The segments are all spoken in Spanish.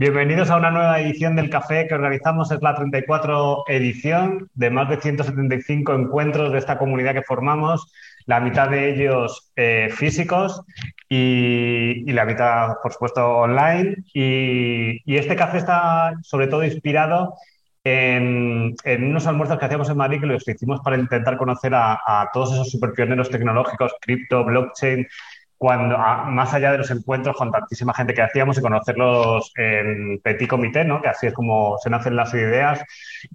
Bienvenidos a una nueva edición del café que organizamos. Es la 34 edición de más de 175 encuentros de esta comunidad que formamos, la mitad de ellos eh, físicos y, la mitad, por supuesto, online. Y, este café está sobre todo inspirado en, unos almuerzos que hacíamos en Madrid que los hicimos para intentar conocer a, a todos esos superpioneros tecnológicos, cripto, blockchain, cuando, más allá de los encuentros con tantísima gente que hacíamos y conocerlos en petit comité, ¿no? que así es como se nacen las ideas.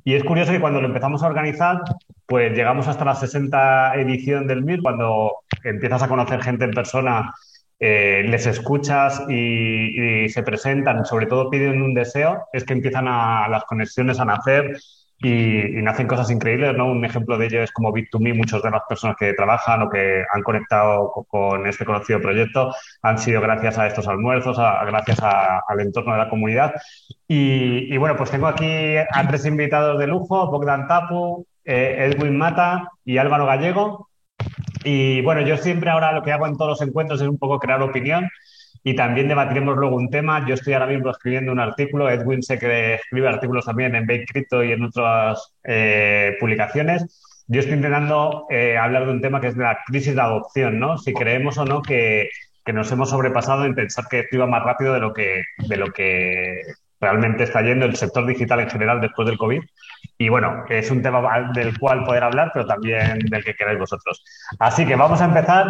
Y es curioso que cuando lo empezamos a organizar, pues llegamos hasta la 60 edición del MIR, cuando empiezas a conocer gente en persona, eh, les escuchas y, y, se presentan, sobre todo piden un deseo, es que empiezan a las conexiones a nacer y, nacen cosas increíbles, ¿no? Un ejemplo de ello es como Bit2Me, muchas de las personas que trabajan o que han conectado con este conocido proyecto han sido gracias a estos almuerzos, gracias al entorno de la comunidad. Y, bueno, pues tengo aquí a tres invitados de lujo, Bogdan Tapu, eh, Edwin Mata y Álvaro Gallego. Y bueno, yo siempre ahora lo que hago en todos los encuentros es un poco crear opinión y también debatiremos luego un tema. Yo estoy ahora mismo escribiendo un artículo, Edwin sé que escribe artículos también en Bake Crypto y en otras eh, publicaciones. Yo estoy intentando eh, hablar de un tema que es de la crisis de adopción, ¿no? Si creemos o no que, que nos hemos sobrepasado en pensar que esto iba más rápido de lo que, de lo que realmente está yendo el sector digital en general después del COVID. Y bueno, es un tema del cual poder hablar, pero también del que queráis vosotros. Así que vamos a empezar.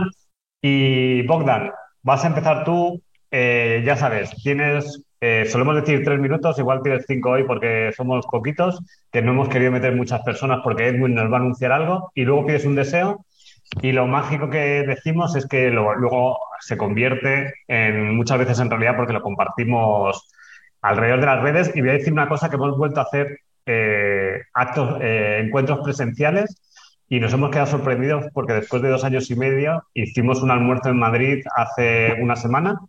Y Bogdan, Vas a empezar tú, eh, ya sabes, tienes, eh, solemos decir tres minutos, igual tienes cinco hoy porque somos poquitos, que no hemos querido meter muchas personas porque Edwin nos va a anunciar algo, y luego pides un deseo, y lo mágico que decimos es que luego se convierte en muchas veces en realidad porque lo compartimos alrededor de las redes, y voy a decir una cosa que hemos vuelto a hacer eh, actos, encuentros presenciales y nos hemos quedado sorprendidos porque después de dos años y medio hicimos un almuerzo en Madrid hace una semana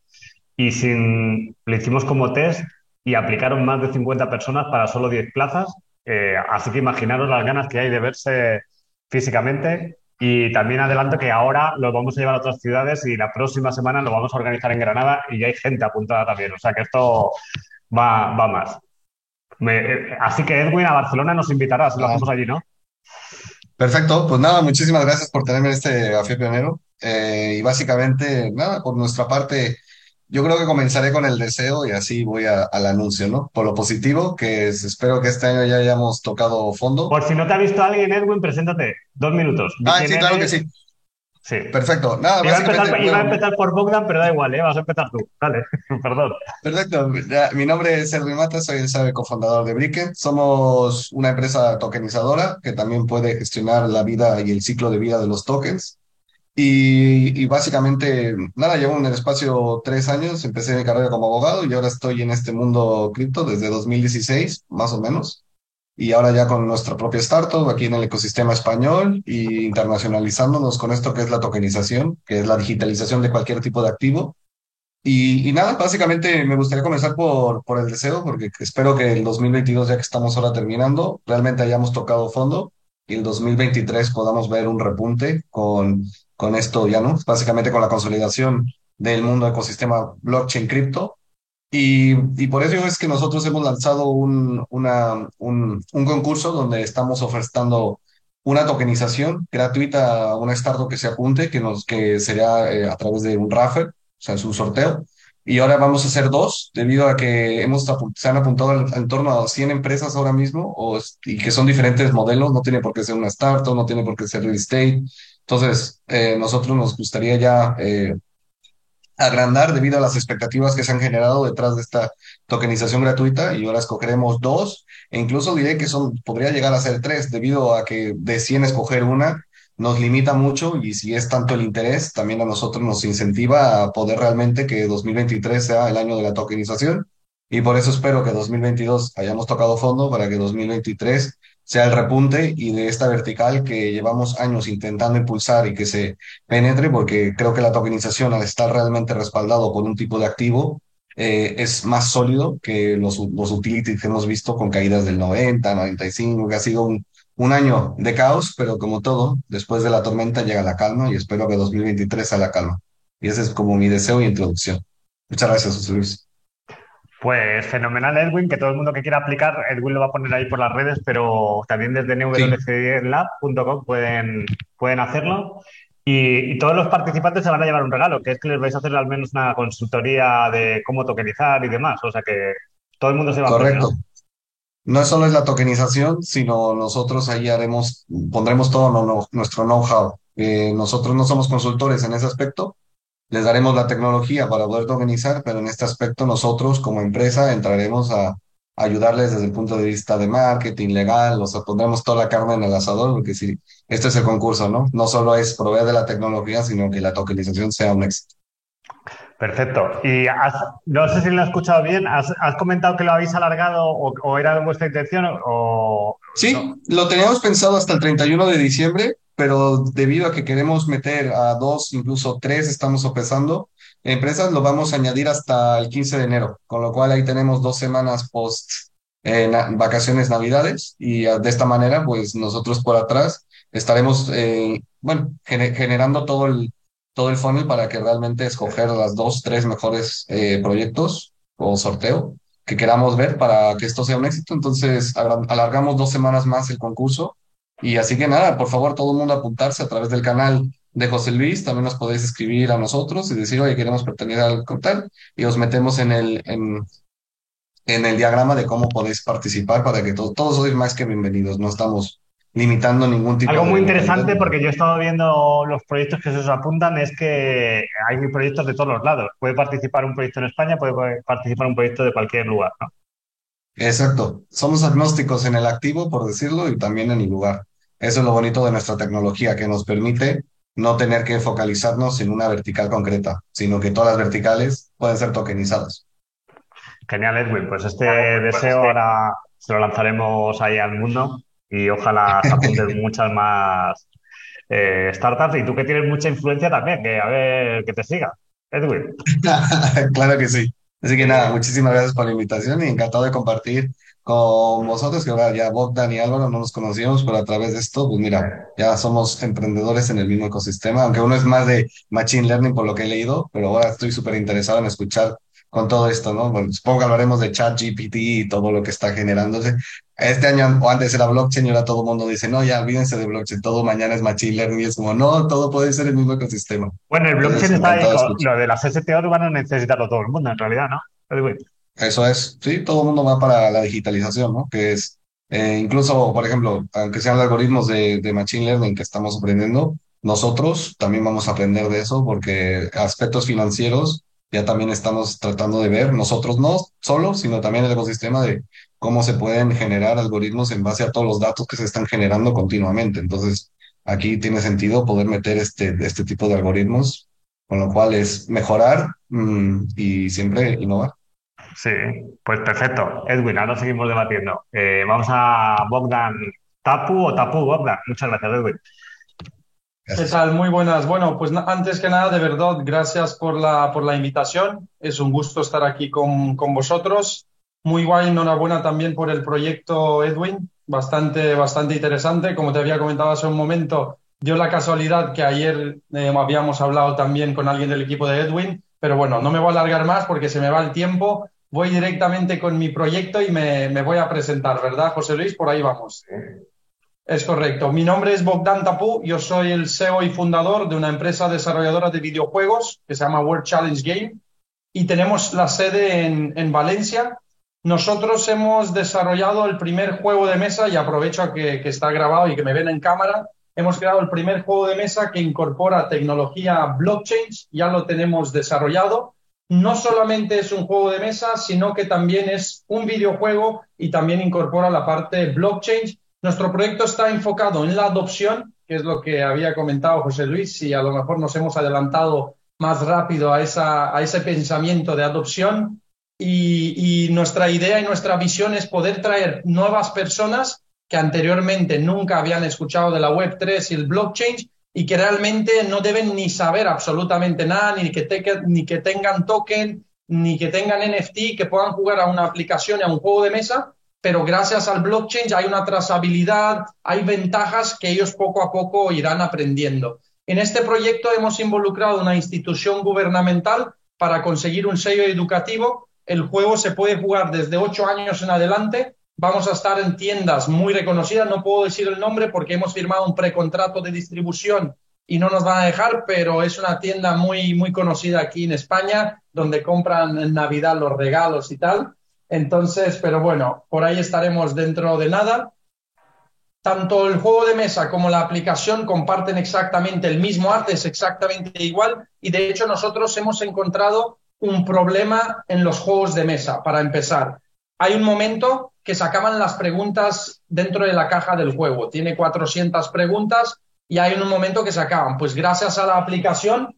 y sin, le hicimos como test y aplicaron más de 50 personas para solo 10 plazas. Eh, así que imaginaros las ganas que hay de verse físicamente. Y también adelanto que ahora lo vamos a llevar a otras ciudades y la próxima semana lo vamos a organizar en Granada y ya hay gente apuntada también. O sea que esto va, va más. Eh, así que Edwin a Barcelona nos invitará si lo hacemos allí, ¿no? Perfecto, pues nada, muchísimas gracias por tenerme en este café pionero. Eh, y básicamente, nada, por nuestra parte, yo creo que comenzaré con el deseo y así voy al anuncio, ¿no? Por lo positivo, que espero que este año ya hayamos tocado fondo. Por si no te ha visto alguien, Edwin, preséntate. Dos minutos. Ah, sí, claro que sí. Sí. Perfecto. Nada, iba, a empezar, por Bogdan, pero da igual, ¿eh? vas a empezar tú. Dale, perdón. Perfecto. mi nombre es Edwin Mata, soy el cofundador de Bricken. Somos una empresa tokenizadora que también puede gestionar la vida y el ciclo de vida de los tokens. Y, y, básicamente, nada, llevo en el espacio tres años, empecé mi carrera como abogado y ahora estoy en este mundo cripto desde 2016, más o menos y ahora ya con nuestra propia startup aquí en el ecosistema español y internacionalizándonos con esto que es la tokenización, que es la digitalización de cualquier tipo de activo. Y, y nada, básicamente me gustaría comenzar por, por el deseo, porque espero que el 2022, ya que estamos ahora terminando, realmente hayamos tocado fondo y el 2023 podamos ver un repunte con, con esto ya, ¿no? Básicamente con la consolidación del mundo ecosistema blockchain cripto y, y, por eso es que nosotros hemos lanzado un, una, un, un, concurso donde estamos ofertando una tokenización gratuita a una startup que se apunte, que, nos, que sería eh, a través de un Raffer, o sea, es un sorteo. Y ahora vamos a hacer dos, debido a que hemos, se han apuntado en, torno a 100 empresas ahora mismo, o, y que son diferentes modelos, no tiene por qué ser una startup, no tiene por qué ser real estate. Entonces, eh, nosotros nos gustaría ya eh, agrandar debido a las expectativas que se han generado detrás de esta tokenización gratuita y ahora escogeremos dos e incluso diré que son, podría llegar a ser tres debido a que de 100 escoger una nos limita mucho y si es tanto el interés, también a nosotros nos incentiva a poder realmente que 2023 sea el año de la tokenización. Y por eso espero que 2022 hayamos tocado fondo para que 2023 sea el repunte y de esta vertical que llevamos años intentando impulsar y que se penetre, porque creo que la tokenización al estar realmente respaldado por un tipo de activo eh, es más sólido que los, los utilities que hemos visto con caídas del 90, 95, que ha sido un, un año de caos, pero como todo, después de la tormenta llega la calma y espero que 2023 sea la calma. Y ese es como mi deseo y introducción. Muchas gracias, José Luis. Pues fenomenal, Edwin, que todo el mundo que quiera aplicar, Edwin lo va a poner ahí por las redes, pero también desde nwclab.com pueden, pueden hacerlo. Y, todos los participantes se van a llevar un regalo, que es que les vais a hacer al menos una consultoría de cómo tokenizar y demás. O sea que todo el mundo se va Correcto. a Correcto. ¿no? no solo es la tokenización, sino nosotros ahí haremos, pondremos todo nuestro know-how. Eh, nosotros no somos consultores en ese aspecto, les daremos la tecnología para poder organizar, pero en este aspecto nosotros como empresa entraremos a, ayudarles desde el punto de vista de marketing, legal, o sea, pondremos toda la carne en el asador, porque si este es el concurso, ¿no? No solo es proveer de la tecnología, sino que la tokenización sea un éxito. Perfecto. Y no sé si lo he escuchado bien, ¿has, comentado que lo habéis alargado o, era vuestra intención? O, sí, lo teníamos pensado hasta el 31 de diciembre, pero debido a que queremos meter a dos, incluso tres, estamos sopesando empresas, lo vamos a añadir hasta el 15 de enero, con lo cual ahí tenemos dos semanas post eh, vacaciones navidades y ah, de esta manera, pues nosotros por atrás estaremos, eh, bueno, generando todo el, todo el funnel para que realmente escoger las dos, tres mejores eh, proyectos o sorteo que queramos ver para que esto sea un éxito. Entonces, alargamos dos semanas más el concurso y así que nada, por favor, todo el mundo apuntarse a través del canal de José Luis. También nos podéis escribir a nosotros y decir, oye, queremos pertenecer al tal, y os metemos en el, en, en el diagrama de cómo podéis participar para que todos sois más que bienvenidos. No estamos limitando ningún tipo Algo muy interesante porque yo he estado viendo los proyectos que se os apuntan es que hay proyectos de todos los lados. Puede participar un proyecto en España, puede participar un proyecto de cualquier lugar, ¿no? Exacto. Somos agnósticos en el activo, por decirlo, y también en el lugar. Eso es lo bonito de nuestra tecnología, que nos permite no tener que focalizarnos en una vertical concreta, sino que todas las verticales pueden ser tokenizadas. Genial, Edwin. Pues este pues deseo este ahora se lo lanzaremos ahí al mundo y ojalá se apunten muchas más eh, startups. Y tú que tienes mucha influencia también, que a ver que te siga, Edwin. claro que sí. Así que nada, muchísimas gracias por la invitación y encantado de compartir con vosotros, que ahora ya Bogdan y Álvaro no nos conocíamos, pero a través de esto, pues mira, ya somos emprendedores en el mismo ecosistema, aunque uno es más de Machine Learning por lo que he leído, pero ahora estoy súper interesado en escuchar con todo esto, ¿no? Bueno, supongo que hablaremos de chat GPT y todo lo que está generándose. Este año o antes era blockchain y ahora todo el mundo dice, no, ya olvídense de blockchain, todo mañana es machine learning y es como, no, todo puede ser el mismo ecosistema. Bueno, el blockchain está ahí, lo de las STO van a necesitarlo todo el mundo en realidad, ¿no? Eso es, sí, todo el mundo va para la digitalización, ¿no? Que es, eh, incluso, por ejemplo, aunque sean algoritmos de, de machine learning que estamos aprendiendo, nosotros también vamos a aprender de eso porque aspectos financieros ya también estamos tratando de ver, nosotros no solo, sino también el ecosistema de cómo se pueden generar algoritmos en base a todos los datos que se están generando continuamente. Entonces, aquí tiene sentido poder meter este, este tipo de algoritmos, con lo cual es mejorar mm, y siempre innovar. Sí, pues perfecto. Edwin, ahora seguimos debatiendo. Eh, vamos a Bogdan Tapu o Tapu Bogdan. Muchas gracias, Edwin. ¿Qué tal? Muy buenas. Bueno, pues antes que nada, de verdad, gracias por la, por la invitación. Es un gusto estar aquí con, con vosotros. Muy guay, enhorabuena también por el proyecto Edwin. Bastante, bastante interesante. Como te había comentado hace un momento, dio la casualidad que ayer eh, habíamos hablado también con alguien del equipo de Edwin. Pero bueno, no me voy a alargar más porque se me va el tiempo. Voy directamente con mi proyecto y me, me voy a presentar, ¿verdad, José Luis? Por ahí vamos. Es correcto. Mi nombre es Bogdan Tapu. Yo soy el CEO y fundador de una empresa desarrolladora de videojuegos que se llama World Challenge Game y tenemos la sede en, en Valencia. Nosotros hemos desarrollado el primer juego de mesa y aprovecho que, que está grabado y que me ven en cámara. Hemos creado el primer juego de mesa que incorpora tecnología blockchain. Ya lo tenemos desarrollado. No solamente es un juego de mesa, sino que también es un videojuego y también incorpora la parte blockchain nuestro proyecto está enfocado en la adopción, que es lo que había comentado José Luis, y a lo mejor nos hemos adelantado más rápido a, esa, a ese pensamiento de adopción. y, nuestra idea y nuestra visión es poder traer nuevas personas que anteriormente nunca habían escuchado de la Web3 y el blockchain y que realmente no deben ni saber absolutamente nada, ni que, ni que tengan token, ni que tengan NFT, que puedan jugar a una aplicación y a un juego de mesa, pero gracias al blockchain hay una trazabilidad, hay ventajas que ellos poco a poco irán aprendiendo. En este proyecto hemos involucrado una institución gubernamental para conseguir un sello educativo. El juego se puede jugar desde ocho años en adelante. Vamos a estar en tiendas muy reconocidas. No puedo decir el nombre porque hemos firmado un precontrato de distribución y no nos van a dejar, pero es una tienda muy, muy conocida aquí en España, donde compran en Navidad los regalos y tal. Entonces, pero bueno, por ahí estaremos dentro de nada. Tanto el juego de mesa como la aplicación comparten exactamente el mismo arte, es exactamente igual y de hecho nosotros hemos encontrado un problema en los juegos de mesa, para empezar. Hay un momento que se acaban las preguntas dentro de la caja del juego. Tiene 400 preguntas y hay un momento que se acaban. Pues gracias a la aplicación,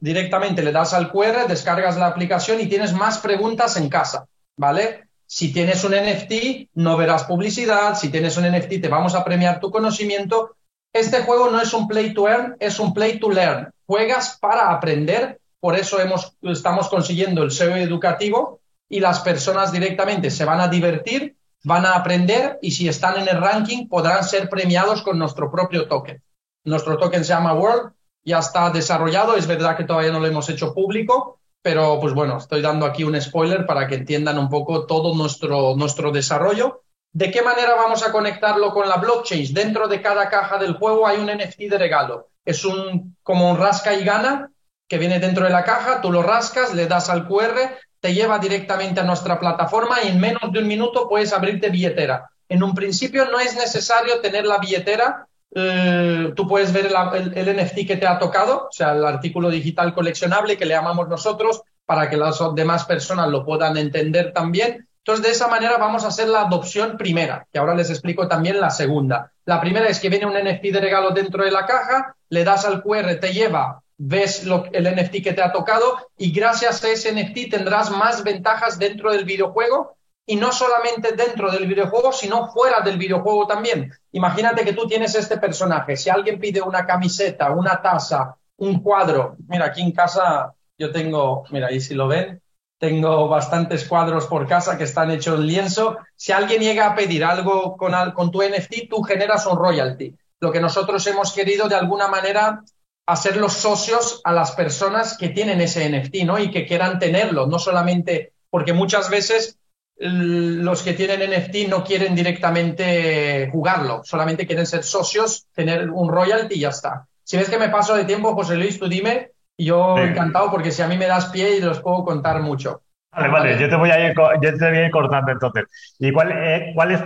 directamente le das al QR, descargas la aplicación y tienes más preguntas en casa, ¿vale? Si tienes un NFT, no verás publicidad. Si tienes un NFT, te vamos a premiar tu conocimiento. Este juego no es un play to earn, es un play to learn. Juegas para aprender. Por eso estamos consiguiendo el SEO educativo y las personas directamente se van a divertir, van a aprender y si están en el ranking podrán ser premiados con nuestro propio token. Nuestro token se llama World, ya está desarrollado. Es verdad que todavía no lo hemos hecho público, pero pues bueno, estoy dando aquí un spoiler para que entiendan un poco todo nuestro, nuestro desarrollo. ¿De qué manera vamos a conectarlo con la blockchain? Dentro de cada caja del juego hay un NFT de regalo. Es un como un rasca y gana que viene dentro de la caja, tú lo rascas, le das al QR, te lleva directamente a nuestra plataforma y en menos de un minuto puedes abrirte billetera. En un principio no es necesario tener la billetera, eh, tú puedes ver el, NFT que te ha tocado, o sea, el artículo digital coleccionable que le llamamos nosotros para que las demás personas lo puedan entender también. Entonces, de esa manera vamos a hacer la adopción primera, que ahora les explico también la segunda. La primera es que viene un NFT de regalo dentro de la caja, le das al QR, te lleva, ves el NFT que te ha tocado y gracias a ese NFT tendrás más ventajas dentro del videojuego y no solamente dentro del videojuego, sino fuera del videojuego también. Imagínate que tú tienes este personaje. Si alguien pide una camiseta, una taza, un cuadro, mira, aquí en casa yo tengo, mira, ahí si lo ven, tengo bastantes cuadros por casa que están hechos en lienzo. Si alguien llega a pedir algo con, con tu NFT, tú generas un royalty. Lo que nosotros hemos querido de alguna manera hacer los socios a las personas que tienen ese NFT, ¿no? Y que quieran tenerlo, no solamente porque muchas veces los que tienen NFT no quieren directamente jugarlo, solamente quieren ser socios, tener un royalty y ya está. Si ves que me paso de tiempo, José Luis, tú dime, yo encantado porque si a mí me das pie y los puedo contar mucho. Vale, vale, yo te voy a ir, yo te voy a ir cortando entonces. ¿Y cuál, eh, cuál es?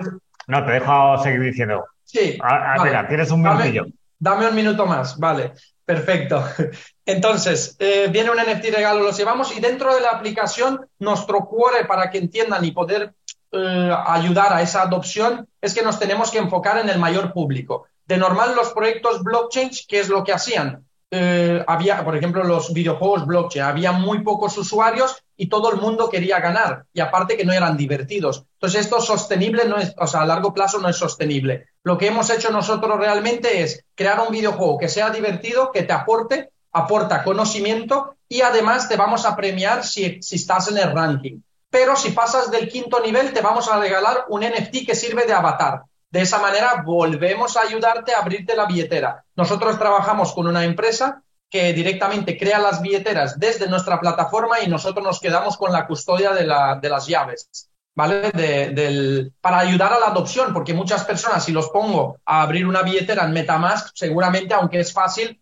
No, te dejo seguir diciendo. Sí. Ah, ah tienes un minutillo. dame un minuto más, vale. Perfecto. Entonces, eh, viene un NFT regalo, lo llevamos y dentro de la aplicación, nuestro core para que entiendan y poder eh, ayudar a esa adopción es que nos tenemos que enfocar en el mayor público. De normal, los proyectos blockchain, ¿qué es lo que hacían? Eh, había, por ejemplo, los videojuegos blockchain, había muy pocos usuarios y todo el mundo quería ganar. Y aparte que no eran divertidos. Entonces, esto sostenible no es, a largo plazo no es sostenible. Lo que hemos hecho nosotros realmente es crear un videojuego que sea divertido, que te aporte, aporta conocimiento y además te vamos a premiar si, si estás en el ranking. Pero si pasas del quinto nivel, te vamos a regalar un NFT que sirve de avatar. De esa manera volvemos a ayudarte a abrirte la billetera. Nosotros trabajamos con una empresa que directamente crea las billeteras desde nuestra plataforma y nosotros nos quedamos con la custodia de, las llaves, ¿vale? para ayudar a la adopción, porque muchas personas, si los pongo a abrir una billetera en Metamask, seguramente, aunque es fácil,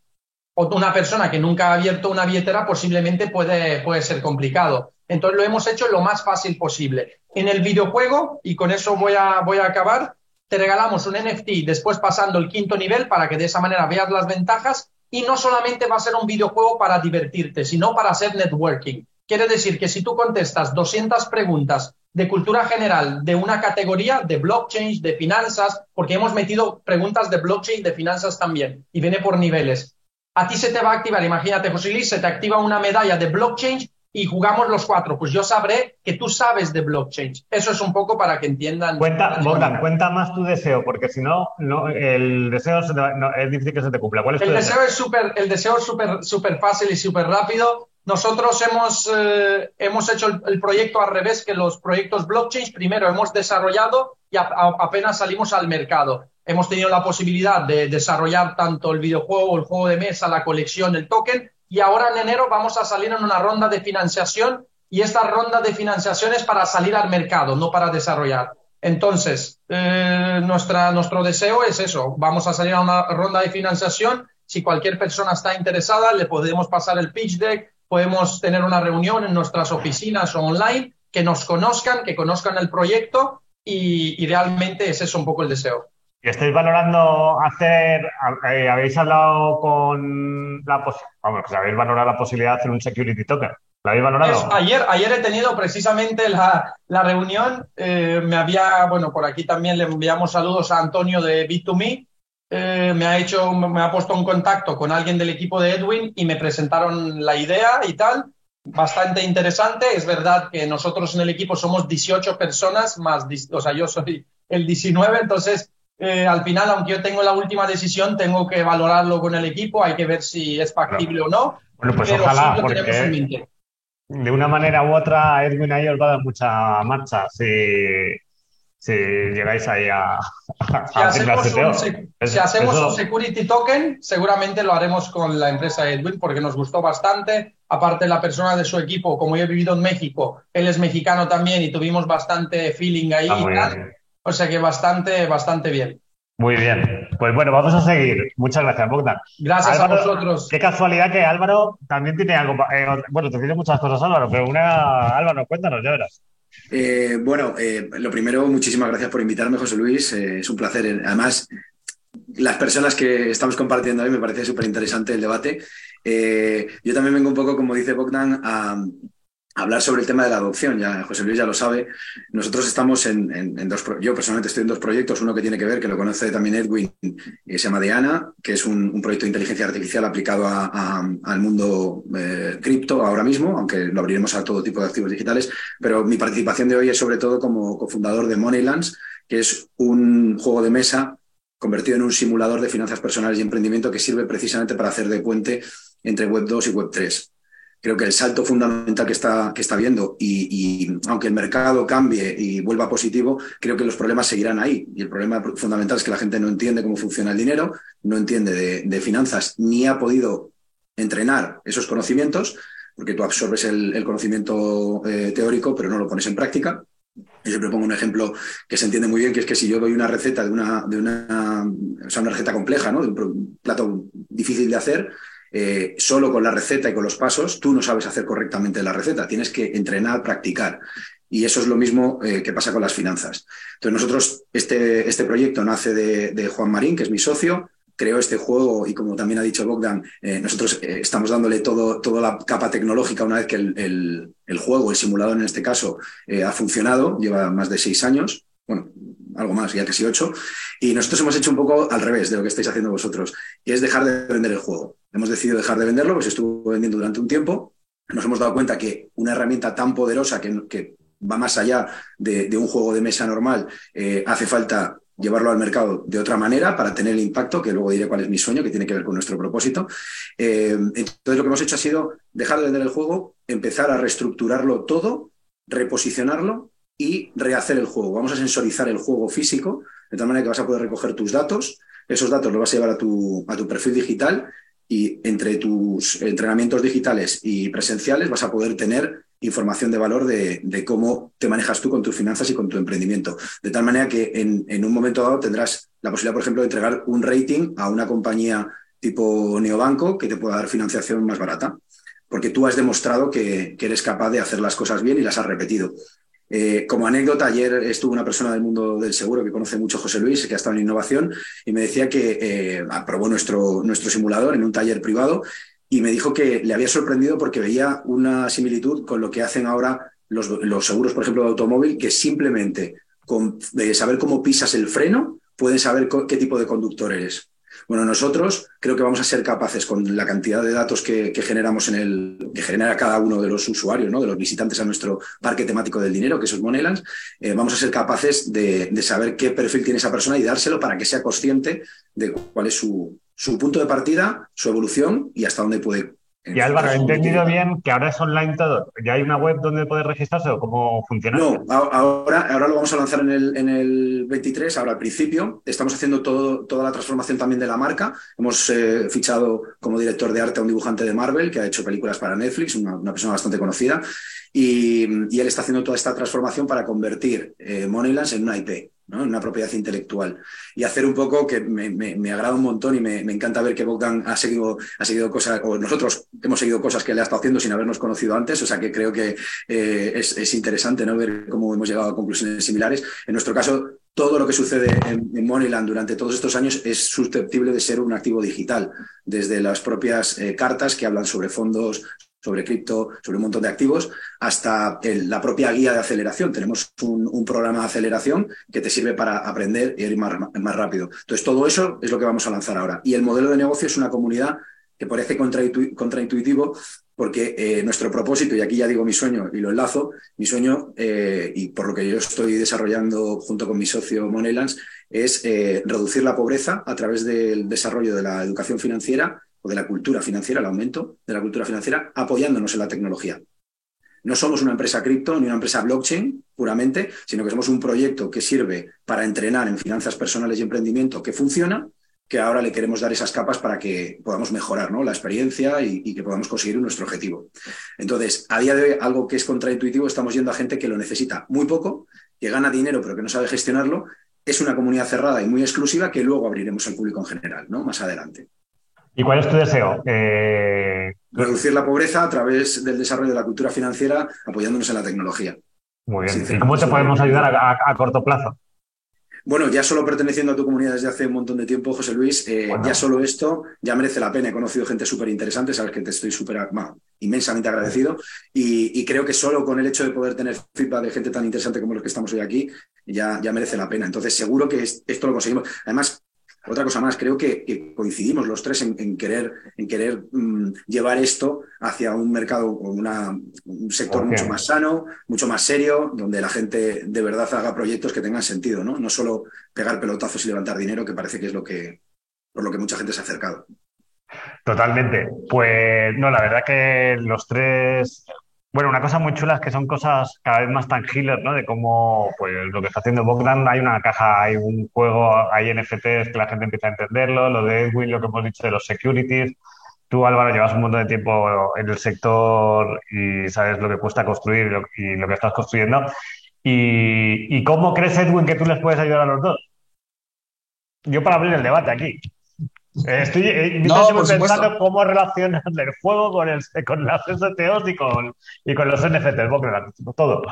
una persona que nunca ha abierto una billetera posiblemente puede, puede ser complicado. Entonces lo hemos hecho lo más fácil posible. En el videojuego, y con eso voy a, voy a acabar, te regalamos un NFT después pasando el quinto nivel para que de esa manera veas las ventajas y no solamente va a ser un videojuego para divertirte, sino para hacer networking. Quiere decir que si tú contestas 200 preguntas de cultura general de una categoría de blockchain, de finanzas, porque hemos metido preguntas de blockchain, de finanzas también, y viene por niveles. A ti se te va a activar, imagínate, José Luis, se te activa una medalla de blockchain y jugamos los cuatro, pues yo sabré que tú sabes de blockchain. Eso es un poco para que entiendan. Cuenta, Bogdan, cuenta más tu deseo, porque si no, no el deseo es difícil que se te cumpla. ¿Cuál es el deseo? es súper, el deseo es súper, súper fácil y súper rápido. Nosotros hemos, eh, hemos hecho el, proyecto al revés que los proyectos blockchain. Primero hemos desarrollado y apenas salimos al mercado. Hemos tenido la posibilidad de desarrollar tanto el videojuego, el juego de mesa, la colección, el token, y ahora en enero vamos a salir en una ronda de financiación y esta ronda de financiación es para salir al mercado, no para desarrollar. Entonces, eh, nuestro deseo es eso, vamos a salir a una ronda de financiación. Si cualquier persona está interesada, le podemos pasar el pitch deck, podemos tener una reunión en nuestras oficinas o online, que nos conozcan, que conozcan el proyecto y, y realmente ese es un poco el deseo. ¿Y estáis valorando hacer, eh, habéis hablado con la vamos, pues habéis valorado la posibilidad de hacer un security token? ¿Lo habéis valorado? ayer, ayer he tenido precisamente la, reunión, eh, me había, bueno, por aquí también le enviamos saludos a Antonio de Bit2Me, eh, me ha hecho, me ha puesto en contacto con alguien del equipo de Edwin y me presentaron la idea y tal. Bastante interesante. Es verdad que nosotros en el equipo somos 18 personas, más, o sea, yo soy el 19, entonces eh, al final, aunque yo tengo la última decisión, tengo que valorarlo con el equipo, hay que ver si es factible o no. Bueno, pues ojalá, de una manera u otra Edwin ahí os va a dar mucha marcha si, si llegáis ahí a, si hacemos, un, si hacemos un security token, seguramente lo haremos con la empresa Edwin porque nos gustó bastante. Aparte, la persona de su equipo, como yo he vivido en México, él es mexicano también y tuvimos bastante feeling ahí. Ah, y tal. O sea que bastante, bastante bien. Muy bien. Pues bueno, vamos a seguir. Muchas gracias, Bogdan. Gracias a vosotros. Qué casualidad que Álvaro también tiene algo. Eh, bueno, te tiene muchas cosas, Álvaro, pero una, Álvaro, cuéntanos, ya verás. Eh, bueno, eh, lo primero, muchísimas gracias por invitarme, José Luis. es un placer. Además, las personas que estamos compartiendo hoy me parece súper interesante el debate. yo también vengo un poco, como dice Bogdan, a, hablar sobre el tema de la adopción. Ya José Luis ya lo sabe. Nosotros estamos en, dos, yo personalmente estoy en dos proyectos. Uno que tiene que ver, que lo conoce también Edwin, y se llama Diana, que es un, proyecto de inteligencia artificial aplicado al mundo eh, cripto ahora mismo, aunque lo abriremos a todo tipo de activos digitales. Pero mi participación de hoy es sobre todo como cofundador de Moneylands, que es un juego de mesa convertido en un simulador de finanzas personales y emprendimiento que sirve precisamente para hacer de puente entre Web 2 y Web 3 creo que el salto fundamental que está, que está viendo y, aunque el mercado cambie y vuelva positivo, creo que los problemas seguirán ahí. Y el problema fundamental es que la gente no entiende cómo funciona el dinero, no entiende de, finanzas, ni ha podido entrenar esos conocimientos, porque tú absorbes el, conocimiento eh, teórico, pero no lo pones en práctica. Yo siempre pongo un ejemplo que se entiende muy bien, que es que si yo doy una receta de una, de una, o una receta compleja, ¿no? de un plato difícil de hacer, eh, solo con la receta y con los pasos, tú no sabes hacer correctamente la receta, tienes que entrenar, practicar. Y eso es lo mismo eh, que pasa con las finanzas. Entonces, nosotros, este, este proyecto nace de, Juan Marín, que es mi socio, creó este juego y como también ha dicho Bogdan, eh, nosotros estamos dándole todo, toda la capa tecnológica una vez que el, el juego, el simulador en este caso, ha funcionado, lleva más de seis años, bueno, algo más, ya casi ocho, y nosotros hemos hecho un poco al revés de lo que estáis haciendo vosotros, y es dejar de vender el juego. Hemos decidido dejar de venderlo, pues estuvo vendiendo durante un tiempo. Nos hemos dado cuenta que una herramienta tan poderosa que, va más allá de, un juego de mesa normal, eh, hace falta llevarlo al mercado de otra manera para tener el impacto, que luego diré cuál es mi sueño, que tiene que ver con nuestro propósito. Eh, entonces lo que hemos hecho ha sido dejar de vender el juego, empezar a reestructurarlo todo, reposicionarlo y rehacer el juego. Vamos a sensorizar el juego físico, de tal manera que vas a poder recoger tus datos, esos datos los vas a llevar a tu, a tu perfil digital y entre tus entrenamientos digitales y presenciales vas a poder tener información de valor de, cómo te manejas tú con tus finanzas y con tu emprendimiento. De tal manera que en, un momento dado tendrás la posibilidad, por ejemplo, de entregar un rating a una compañía tipo neobanco que te pueda dar financiación más barata, porque tú has demostrado que, que eres capaz de hacer las cosas bien y las has repetido. Eh, como anécdota, ayer estuvo una persona del mundo del seguro que conoce mucho José Luis, que ha estado en innovación, y me decía que eh, aprobó nuestro, nuestro simulador en un taller privado y me dijo que le había sorprendido porque veía una similitud con lo que hacen ahora los, seguros, por ejemplo, de automóvil, que simplemente con saber cómo pisas el freno, pueden saber qué tipo de conductor eres. Bueno, nosotros creo que vamos a ser capaces con la cantidad de datos que, generamos en el, que genera cada uno de los usuarios, ¿no? de los visitantes a nuestro parque temático del dinero, que es Moneylands, eh, vamos a ser capaces de, de, saber qué perfil tiene esa persona y dárselo para que sea consciente de cuál es su, su punto de partida, su evolución y hasta dónde puede y Álvaro, he entendido bien que ahora es online todo. ¿Ya hay una web donde puedes registrarse o cómo funciona? No, ahora, ahora lo vamos a lanzar en el, en el 23, ahora al principio. Estamos haciendo todo, toda la transformación también de la marca. Hemos eh, fichado como director de arte a un dibujante de Marvel que ha hecho películas para Netflix, una, persona bastante conocida. Y, él está haciendo toda esta transformación para convertir eh, Moneylands en una IP en una propiedad intelectual. Y hacer un poco que me, agrada un montón y me, encanta ver que Bogdan ha seguido, ha seguido cosas, o nosotros hemos seguido cosas que le ha estado haciendo sin habernos conocido antes, o sea que creo que eh, es, interesante ¿no? ver cómo hemos llegado a conclusiones similares. En nuestro caso, todo lo que sucede en, Moneyland durante todos estos años es susceptible de ser un activo digital, desde las propias eh, cartas que hablan sobre fondos, sobre cripto, sobre un montón de activos, hasta la propia guía de aceleración. Tenemos un, programa de aceleración que te sirve para aprender y ir más, más, rápido. Entonces, todo eso es lo que vamos a lanzar ahora. Y el modelo de negocio es una comunidad que parece contraintuitivo porque eh, nuestro propósito, y aquí ya digo mi sueño y lo enlazo, mi sueño, eh, y por lo que yo estoy desarrollando junto con mi socio Moneylands, es eh, reducir la pobreza a través del desarrollo de la educación financiera o de la cultura financiera, el aumento de la cultura financiera, apoyándonos en la tecnología. No somos una empresa cripto ni una empresa blockchain puramente, sino que somos un proyecto que sirve para entrenar en finanzas personales y emprendimiento que funciona, que ahora le queremos dar esas capas para que podamos mejorar ¿no? la experiencia y, que podamos conseguir nuestro objetivo. Entonces, a día de hoy, algo que es contraintuitivo, estamos yendo a gente que lo necesita muy poco, que gana dinero pero que no sabe gestionarlo. Es una comunidad cerrada y muy exclusiva que luego abriremos al público en general, ¿no? Más adelante. ¿Y cuál es tu deseo? Eh, Reducir la pobreza a través del desarrollo de la cultura financiera apoyándonos en la tecnología. Muy bien. ¿Y cómo te podemos ayudar a, corto plazo? Bueno, ya solo perteneciendo a tu comunidad desde hace un montón de tiempo, José Luis, eh, ya solo esto ya merece la pena. He conocido gente súper interesante, sabes que te estoy súper, inmensamente agradecido y, creo que solo con el hecho de poder tener feedback de gente tan interesante como los que estamos hoy aquí, ya, ya merece la pena. Entonces, seguro que esto lo conseguimos. Además, otra cosa más, creo que, coincidimos los tres en, querer, en querer mm, llevar esto hacia un mercado o un sector mucho más sano, mucho más serio, donde la gente de verdad haga proyectos que tengan sentido, ¿no? No solo pegar pelotazos y levantar dinero, que parece que es lo que, por lo que mucha gente se ha acercado. Totalmente. Pues no, la verdad que los tres bueno, una cosa muy chula es que son cosas cada vez más tangibles, ¿no? De cómo, pues, lo que está haciendo Bogdan, hay una caja, hay un juego, hay NFTs que la gente empieza a entenderlo, lo de Edwin, lo que hemos dicho de los securities. Tú, Álvaro, llevas un montón de tiempo en el sector y sabes lo que cuesta construir y lo, que estás construyendo. ¿Y, ¿Y cómo crees, Edwin, que tú les puedes ayudar a los dos? Yo para abrir el debate aquí. Estoy eh, pensando cómo relacionan el juego con, el, con las STOs y con, y con los NFTs, todo.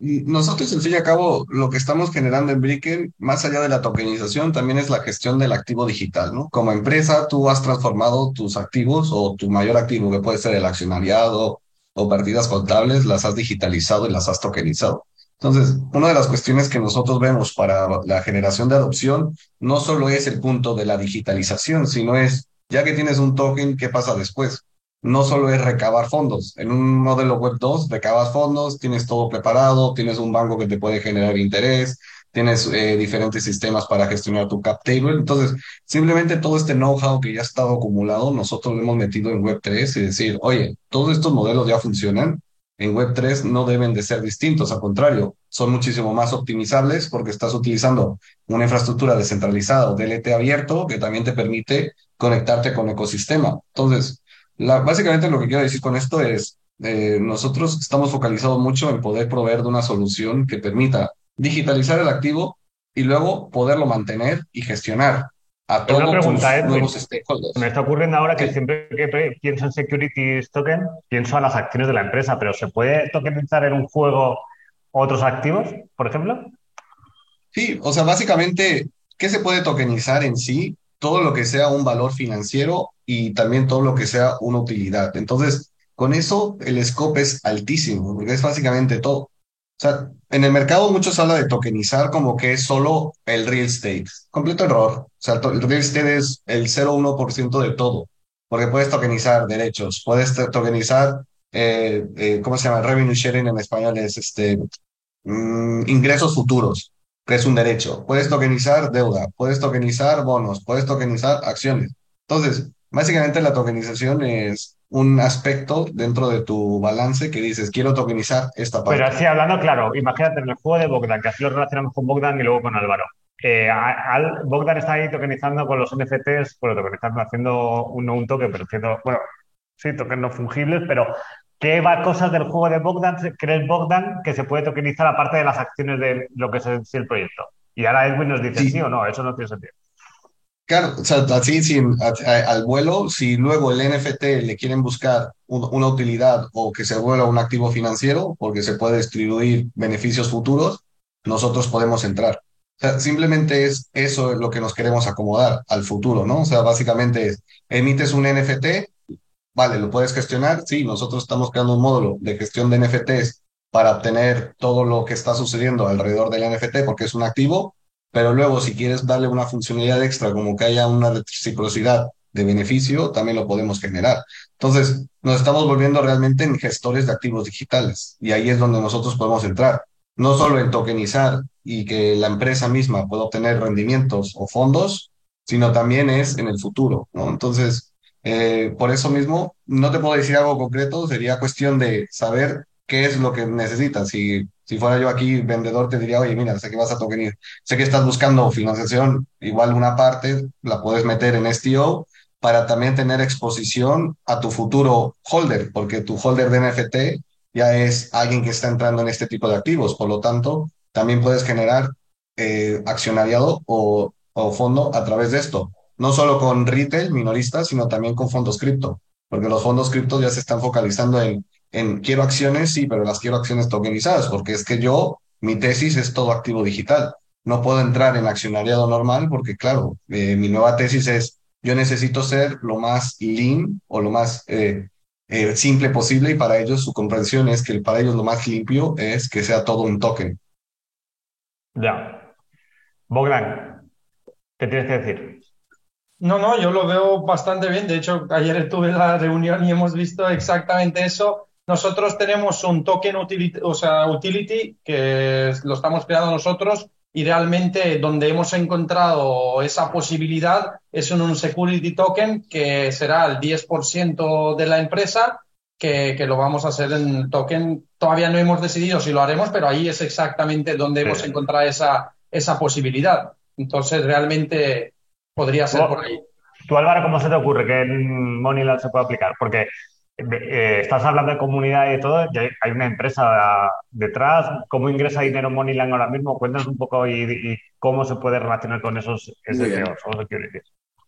Nosotros, al fin y al cabo, lo que estamos generando en Bricken, más allá de la tokenización, también es la gestión del activo digital, ¿no? Como empresa, tú has transformado tus activos o tu mayor activo, que puede ser el accionariado o partidas contables, las has digitalizado y las has tokenizado. Entonces, una de las cuestiones que nosotros vemos para la generación de adopción no solo es el punto de la digitalización, sino es, ya que tienes un token, ¿qué pasa después? No solo es recabar fondos. En un modelo web 2, recabas fondos, tienes todo preparado, tienes un banco que te puede generar interés, tienes eh, diferentes sistemas para gestionar tu cap table. Entonces, simplemente todo este know-how que ya ha estado acumulado, nosotros lo hemos metido en web 3 y decir, oye, todos estos modelos ya funcionan, en Web3 no deben de ser distintos, al contrario, son muchísimo más optimizables porque estás utilizando una infraestructura descentralizada o DLT abierto que también te permite conectarte con ecosistema. Entonces, básicamente lo que quiero decir con esto es, eh, nosotros estamos focalizados mucho en poder proveer de una solución que permita digitalizar el activo y luego poderlo mantener y gestionar a todos una pregunta, ¿eh? Me está ocurriendo ahora que siempre que pienso en securities token, pienso a las acciones de la empresa, pero ¿se puede tokenizar en un juego otros activos, por ejemplo? Sí, o sea, básicamente, ¿qué se puede tokenizar en sí? Todo lo que sea un valor financiero y también todo lo que sea una utilidad. Entonces, con eso el scope es altísimo, porque es básicamente todo. Sea, en el mercado muchos hablan de tokenizar como que es solo el real estate. Completo error. O sea, el real estate es el 0,1% de todo, porque puedes tokenizar derechos, puedes tokenizar, eh, eh, ¿cómo se llama? Revenue sharing en español es este, mm, ingresos futuros, que es un derecho. Puedes tokenizar deuda, puedes tokenizar bonos, puedes tokenizar acciones. Entonces, básicamente la tokenización es un aspecto dentro de tu balance que dices, quiero tokenizar esta parte. Pero así hablando, claro, imagínate en el juego de Bogdan, que así lo relacionamos con Bogdan y luego con Álvaro. Eh, Al, Bogdan está ahí tokenizando con los NFTs, bueno, tokenizando, haciendo un, un token, pero haciendo, bueno, sí, tokens no fungibles, pero ¿qué va cosas del juego de Bogdan crees Bogdan que se puede tokenizar aparte de las acciones de lo que es el proyecto? Y ahora Edwin nos dice sí, sí o no, eso no tiene sentido. Claro, o sea, así sin, al vuelo, si luego el NFT le quieren buscar una utilidad o que se vuelva un activo financiero, porque se puede distribuir beneficios futuros, nosotros podemos entrar. O sea, simplemente es eso lo que nos queremos acomodar al futuro, ¿no? O sea, básicamente es, emites un NFT, vale, lo puedes gestionar, sí, nosotros estamos creando un módulo de gestión de NFTs para obtener todo lo que está sucediendo alrededor del NFT porque es un activo, pero luego si quieres darle una funcionalidad extra, como que haya una reciprocidad de beneficio, también lo podemos generar. Entonces, nos estamos volviendo realmente en gestores de activos digitales y ahí es donde nosotros podemos entrar. No solo en tokenizar y que la empresa misma pueda obtener rendimientos o fondos, sino también es en el futuro. Entonces, eh, por eso mismo, no te puedo decir algo concreto, sería cuestión de saber qué es lo que necesitas. Si si fuera yo aquí vendedor, te diría, oye, mira, sé que vas a tokenizar, sé que estás buscando financiación, igual una parte la puedes meter en STO para también tener exposición a tu futuro holder, porque tu holder de NFT ya es alguien que está entrando en este tipo de activos. Por lo tanto, también puedes generar eh, accionariado o, o fondo a través de esto. No solo con retail minoristas, sino también con fondos cripto, porque los fondos cripto ya se están focalizando en en quiero acciones, sí, pero las quiero acciones tokenizadas, porque es que yo, mi tesis es todo activo digital. No puedo entrar en accionariado normal porque, claro, eh, mi nueva tesis es, yo necesito ser lo más lean o lo más eh, eh, simple posible y para ellos su comprensión es que para ellos lo más limpio es que sea todo un token. Ya. Bogdan, ¿qué tienes que decir? No, no, yo lo veo bastante bien. De hecho, ayer estuve en la reunión y hemos visto exactamente eso. Nosotros tenemos un token utility, o sea, utility que lo estamos creando nosotros y realmente donde hemos encontrado esa posibilidad es en un security token que será el 10% de la empresa que, que, lo vamos a hacer en token. Todavía no hemos decidido si lo haremos, pero ahí es exactamente donde hemos encontrado esa, esa posibilidad. Entonces, realmente podría ser por ahí. ¿Tú, Álvaro, cómo se te ocurre que en Moneyland se puede aplicar? Porque eh, estás hablando de comunidad y de todo, y hay una empresa detrás. ¿Cómo ingresa dinero Moneyland ahora mismo? Cuéntanos un poco y, cómo se puede relacionar con esos SEOs o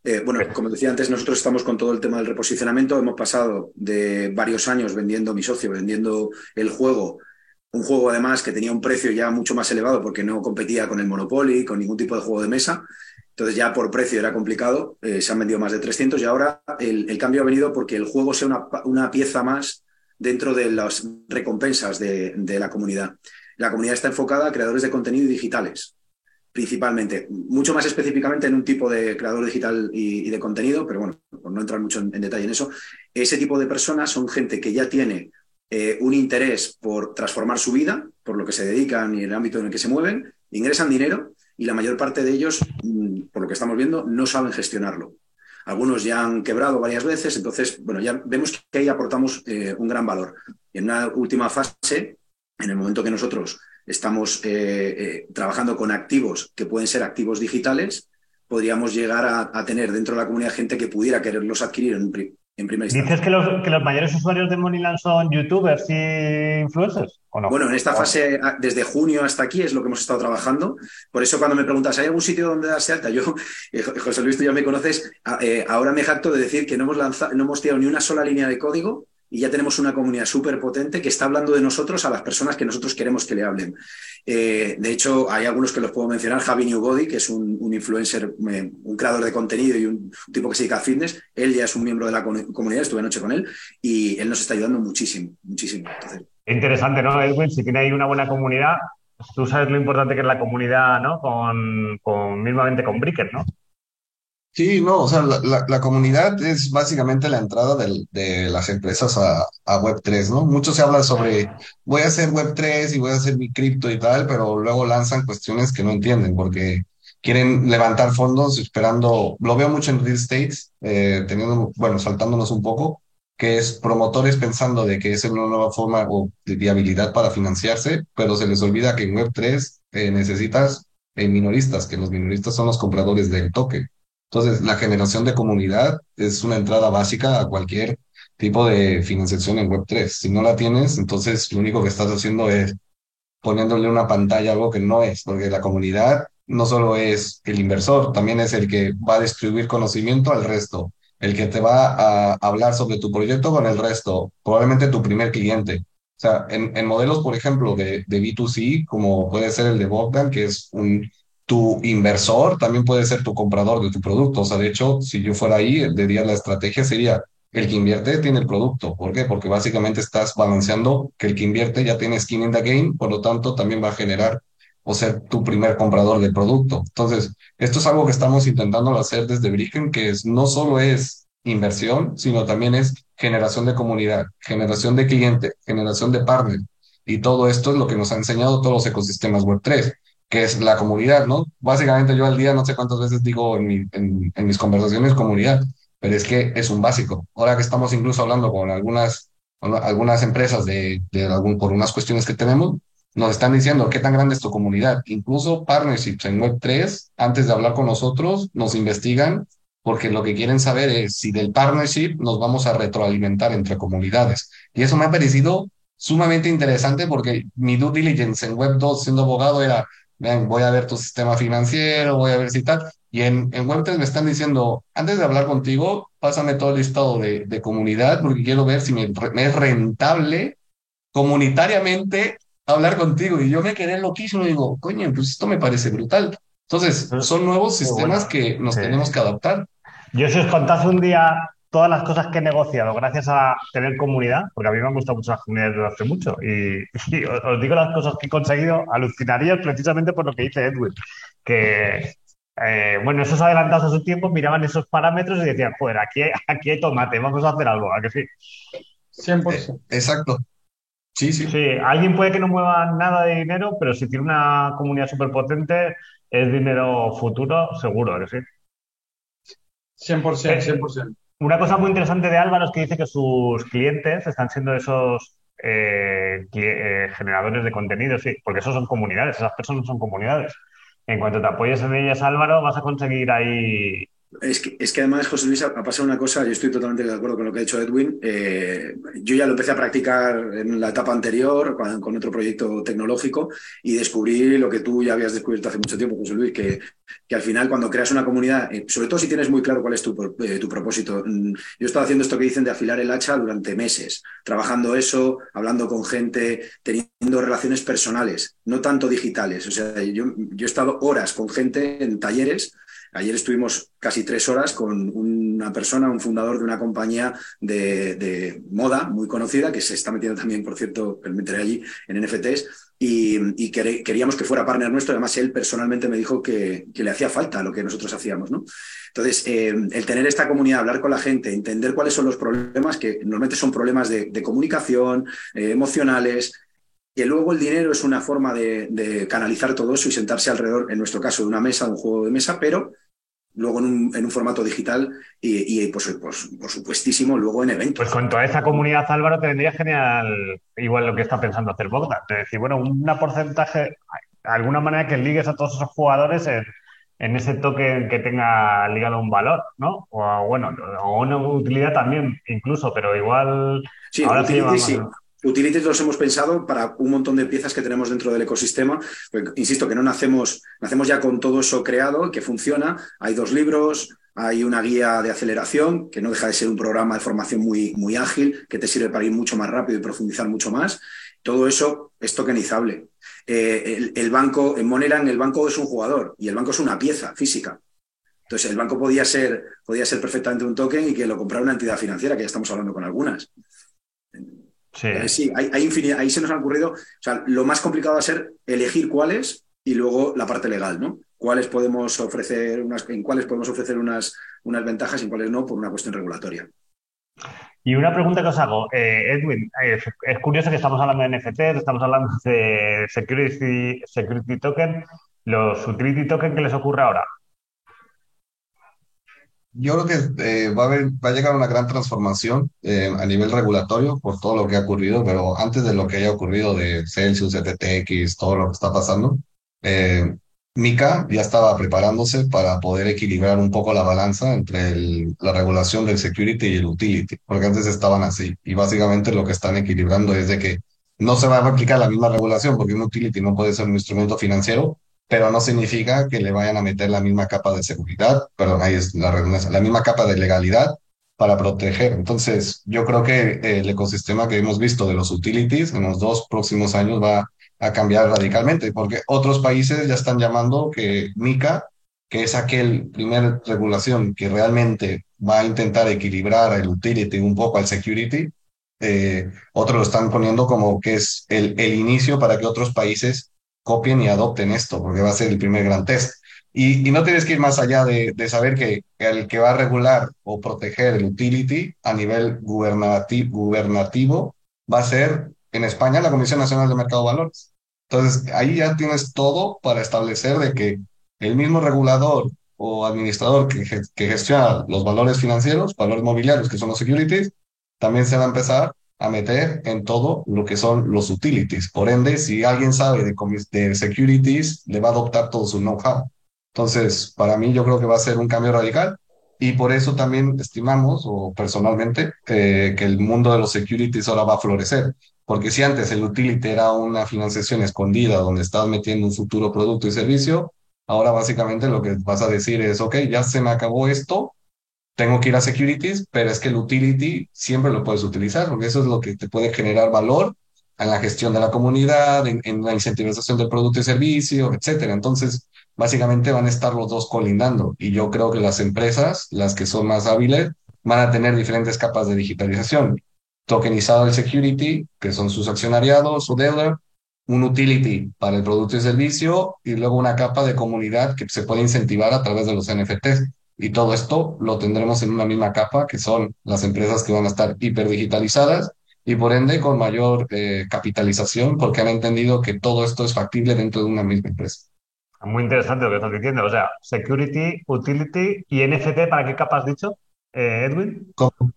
eh, bueno, como decía antes, nosotros estamos con todo el tema del reposicionamiento. Hemos pasado de varios años vendiendo mi socio, vendiendo el juego, un juego además que tenía un precio ya mucho más elevado porque no competía con el Monopoly, con ningún tipo de juego de mesa. Entonces ya por precio era complicado, eh, se han vendido más de 300 y ahora el, cambio ha venido porque el juego sea una, pieza más dentro de las recompensas de, la comunidad. La comunidad está enfocada a creadores de contenido digitales, principalmente, mucho más específicamente en un tipo de creador digital y, de contenido, pero bueno, por no entrar mucho en, detalle en eso, ese tipo de personas son gente que ya tiene eh, un interés por transformar su vida, por lo que se dedican y el ámbito en el que se mueven, ingresan dinero y la mayor parte de ellos, mm, por lo que estamos viendo, no saben gestionarlo. Algunos ya han quebrado varias veces, entonces, bueno, ya vemos que ahí aportamos eh, un gran valor. En una última fase, en el momento que nosotros estamos eh, eh, trabajando con activos que pueden ser activos digitales, podríamos llegar a, tener dentro de la comunidad gente que pudiera quererlos adquirir en, ¿Dices que los, que los, mayores usuarios de Moneyland son youtubers y influencers? ¿o no? Bueno, en esta fase, desde junio hasta aquí, es lo que hemos estado trabajando. Por eso, cuando me preguntas, ¿hay algún sitio donde darse alta? Yo, eh, José Luis, tú ya me conoces, eh, ahora me jacto de decir que no hemos, lanzado, no hemos tirado ni una sola línea de código y ya tenemos una comunidad súper potente que está hablando de nosotros a las personas que nosotros queremos que le hablen. Eh, de hecho, hay algunos que los puedo mencionar. Javi Newbody, que es un, influencer, un creador de contenido y un, tipo que se dedica a fitness. Él ya es un miembro de la comunidad, estuve anoche con él y él nos está ayudando muchísimo, muchísimo. Interesante, ¿no, Edwin? Si tiene ahí una buena comunidad, tú sabes lo importante que es la comunidad, ¿no? Con, con mismamente con Bricker, ¿no? Sí, no, o sea, la, comunidad es básicamente la entrada de las empresas a, a Web3, ¿no? Mucho se habla sobre voy a hacer Web3 y voy a hacer mi cripto y tal, pero luego lanzan cuestiones que no entienden porque quieren levantar fondos esperando, lo veo mucho en real estate, eh, teniendo, bueno, saltándonos un poco, que es promotores pensando de que es una nueva forma o de viabilidad para financiarse, pero se les olvida que en Web3 eh, necesitas eh, minoristas, que los minoristas son los compradores del token. Entonces, la generación de comunidad es una entrada básica a cualquier tipo de financiación en Web3. Si no la tienes, entonces lo único que estás haciendo es poniéndole una pantalla a algo que no es, porque la comunidad no solo es el inversor, también es el que va a distribuir conocimiento al resto, el que te va a hablar sobre tu proyecto con el resto, probablemente tu primer cliente. O sea, en, modelos, por ejemplo, de, de B2C, como puede ser el de Bogdan, que es un tu inversor también puede ser tu comprador de tu producto. O sea, de hecho, si yo fuera ahí, diría la estrategia sería el que invierte tiene el producto. ¿Por qué? Porque básicamente estás balanceando que el que invierte ya tiene skin in the game, por lo tanto también va a generar o ser tu primer comprador del producto. Entonces, esto es algo que estamos intentando hacer desde Bricken, que es, no solo es inversión, sino también es generación de comunidad, generación de cliente, generación de partner. Y todo esto es lo que nos ha enseñado todos los ecosistemas Web3 que es la comunidad, ¿no? Básicamente yo al día no sé cuántas veces digo en, mi, en, en mis conversaciones comunidad, pero es que es un básico. Ahora que estamos incluso hablando con algunas, con algunas empresas de, de algún, por unas cuestiones que tenemos, nos están diciendo qué tan grande es tu comunidad. Incluso partnerships en Web3, antes de hablar con nosotros, nos investigan porque lo que quieren saber es si del partnership nos vamos a retroalimentar entre comunidades. Y eso me ha parecido sumamente interesante porque mi due diligence en Web2 siendo abogado era ven, voy a ver tu sistema financiero, voy a ver si tal. Y en, en Web3 me están diciendo, antes de hablar contigo, pásame todo el listado de, de comunidad porque quiero ver si me, me, es rentable comunitariamente hablar contigo. Y yo me quedé loquísimo y digo, coño, pues esto me parece brutal. Entonces, son nuevos sistemas bueno. que nos sí. tenemos que adaptar. Yo si os contase un día todas las cosas que he negociado gracias a tener comunidad, porque a mí me han gustado mucho las comunidades desde hace mucho, y, y os, os, digo las cosas que he conseguido, alucinarías precisamente por lo que dice Edwin, que, eh, bueno, esos adelantados a su tiempo miraban esos parámetros y decían, joder, aquí, aquí hay tomate, vamos a hacer algo, ¿a que sí? 100%. Eh, exacto. Sí, sí. Sí, alguien puede que no mueva nada de dinero, pero si tiene una comunidad súper potente, es dinero futuro, seguro, ¿a que sí? 100%, 100%. Una cosa muy interesante de Álvaro es que dice que sus clientes están siendo esos eh, eh, generadores de contenido, sí, porque esos son comunidades, esas personas son comunidades. En cuanto te apoyes en ellas, Álvaro, vas a conseguir ahí es que, es que, además, José Luis, ha, pasado una cosa, yo estoy totalmente de acuerdo con lo que ha dicho Edwin. Eh, yo ya lo empecé a practicar en la etapa anterior, con, con, otro proyecto tecnológico, y descubrí lo que tú ya habías descubierto hace mucho tiempo, José Luis, que, que al final cuando creas una comunidad, eh, sobre todo si tienes muy claro cuál es tu, eh, tu propósito, mm, yo he estado haciendo esto que dicen de afilar el hacha durante meses, trabajando eso, hablando con gente, teniendo relaciones personales, no tanto digitales. O sea, yo, yo he estado horas con gente en talleres Ayer estuvimos casi tres horas con una persona, un fundador de una compañía de, moda muy conocida, que se está metiendo también, por cierto, me allí en NFTs, y, y queríamos que fuera partner nuestro. Además, él personalmente me dijo que, le hacía falta lo que nosotros hacíamos, ¿no? Entonces, eh, el tener esta comunidad, hablar con la gente, entender cuáles son los problemas, que normalmente son problemas de, comunicación, eh, emocionales, que luego el dinero es una forma de, de, canalizar todo eso y sentarse alrededor, en nuestro caso, de una mesa, de un juego de mesa, pero luego en un, en un formato digital y, y pues, pues, por supuestísimo, luego en eventos. Pues con toda esa comunidad, Álvaro, te vendría genial igual lo que está pensando hacer Bogdan. Es decir, bueno, un porcentaje, de alguna manera que ligues a todos esos jugadores en, en ese toque que tenga ligado un valor, ¿no? O bueno, o una utilidad también, incluso, pero igual... Sí, ahora sí, sí. Utilities los hemos pensado para un montón de piezas que tenemos dentro del ecosistema. Pues, insisto que no nacemos, nacemos ya con todo eso creado, que funciona. Hay dos libros, hay una guía de aceleración, que no deja de ser un programa de formación muy, muy ágil, que te sirve para ir mucho más rápido y profundizar mucho más. Todo eso es tokenizable. Eh, el, banco, en Moneland, el banco es un jugador y el banco es una pieza física. Entonces, el banco podía ser, podía ser perfectamente un token y que lo comprara una entidad financiera, que ya estamos hablando con algunas. Sí, sí hay, infinidad, ahí se nos ha ocurrido, o sea, lo más complicado va a ser elegir cuáles y luego la parte legal, ¿no? Cuáles podemos ofrecer unas, en cuáles podemos ofrecer unas, unas ventajas y en cuáles no por una cuestión regulatoria. Y una pregunta que os hago, eh, Edwin, eh, es curioso que estamos hablando de NFT, estamos hablando de security, security token, los utility token, ¿qué les ocurre ahora? Yo creo que eh, va, a va a llegar una gran transformación a nivel regulatorio por todo lo que ha ocurrido, pero antes de lo que haya ocurrido de Celsius, FTX, todo lo que está pasando, Mika ya estaba preparándose para poder equilibrar un poco la balanza entre la regulación del security y el utility, porque antes estaban así. Y básicamente lo que están equilibrando es de que no se va a aplicar la misma regulación, porque un utility no puede ser un instrumento financiero, pero no significa que le vayan a meter la misma capa de seguridad, perdón, ahí es la redundancia, la misma capa de legalidad para proteger. Entonces, yo creo que el ecosistema que hemos visto de los utilities en los dos próximos años va a cambiar radicalmente, porque otros países ya están llamando que MICA, que es aquel primer regulación que realmente va a intentar equilibrar el utility un poco al security, eh, otros lo están poniendo como que es el, el inicio para que otros países copien y adopten esto, porque va a ser el primer gran test. Y, no tienes que ir más allá de, saber que el que va a regular o proteger el utility a nivel gubernativo va a ser en España la Comisión Nacional de Mercado de Valores. Entonces, ahí ya tienes todo para establecer de que el mismo regulador o administrador que, que gestiona los valores financieros, valores mobiliarios, que son los securities, también se va a empezar a meter en todo lo que son los utilities. Por ende, si alguien sabe de, de securities, le va a adoptar todo su know-how. Entonces, para mí yo creo que va a ser un cambio radical y por eso también estimamos, o personalmente, que el mundo de los securities ahora va a florecer. Porque si antes el utility era una financiación escondida donde estás metiendo un futuro producto y servicio, ahora básicamente lo que vas a decir es, ok, ya se me acabó esto, tengo que ir a securities, pero es que el utility siempre lo puedes utilizar, porque eso es lo que te puede generar valor en la gestión de la comunidad, en, en la incentivización del producto y servicio, etcétera. Entonces, básicamente van a estar los dos colindando y yo creo que las empresas, las que son más hábiles, van a tener diferentes capas de digitalización tokenizado el security, que son sus accionariados, su deuda, un utility para el producto y servicio y luego una capa de comunidad que se puede incentivar a través de los NFTs. Y todo esto lo tendremos en una misma capa, que son las empresas que van a estar hiperdigitalizadas y por ende con mayor eh, capitalización, porque han entendido que todo esto es factible dentro de una misma empresa. Muy interesante lo que estás diciendo. O sea, security, utility y NFT, ¿para qué capa has dicho? Eh, Edwin.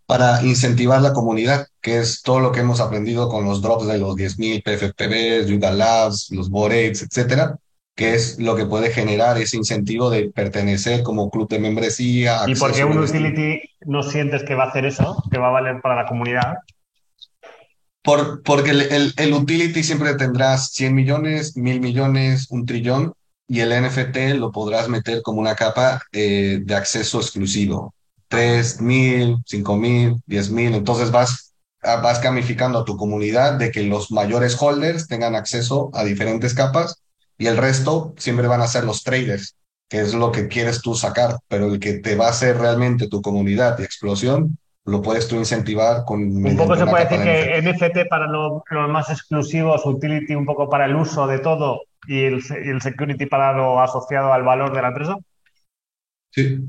Para incentivar la comunidad, que es todo lo que hemos aprendido con los drops de los 10.000 PFPBs, Yuga Labs, los Borex, etcétera, que es lo que puede generar ese incentivo de pertenecer como club de membresía. ¿Y por qué un utility no sientes que va a hacer eso, que va a valer para la comunidad? Por, porque el, el, utility siempre tendrás 100 millones, 1000 millones, un trillón, y el NFT lo podrás meter como una capa eh, de acceso exclusivo tres mil, cinco mil, diez mil. Entonces vas, vas gamificando a tu comunidad de que los mayores holders tengan acceso a diferentes capas y el resto siempre van a ser los traders, que es lo que quieres tú sacar, pero el que te va a hacer realmente tu comunidad y explosión, lo puedes tú incentivar con... Un poco se puede decir que NFT para los más exclusivos, utility un poco para el uso de todo y el, y el security para lo asociado al valor de la empresa. Sí,